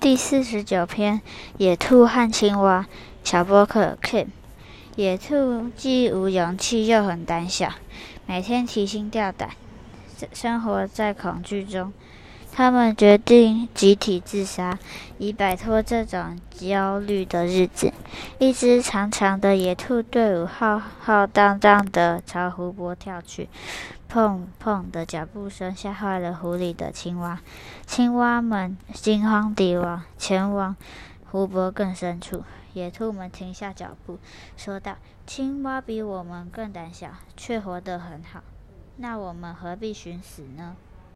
第四十九篇：野兔和青蛙。小波克 Kim，野兔既无勇气又很胆小，每天提心吊胆，生活在恐惧中。他们决定集体自杀，以摆脱这种焦虑的日子。一只长长的野兔队伍浩浩荡荡地朝湖泊跳去。砰砰的脚步声吓坏了湖里的青蛙，青蛙们惊慌地往前往湖泊更深处。野兔们停下脚步，说道：“青蛙比我们更胆小，却活得很好。那我们何必寻死呢？”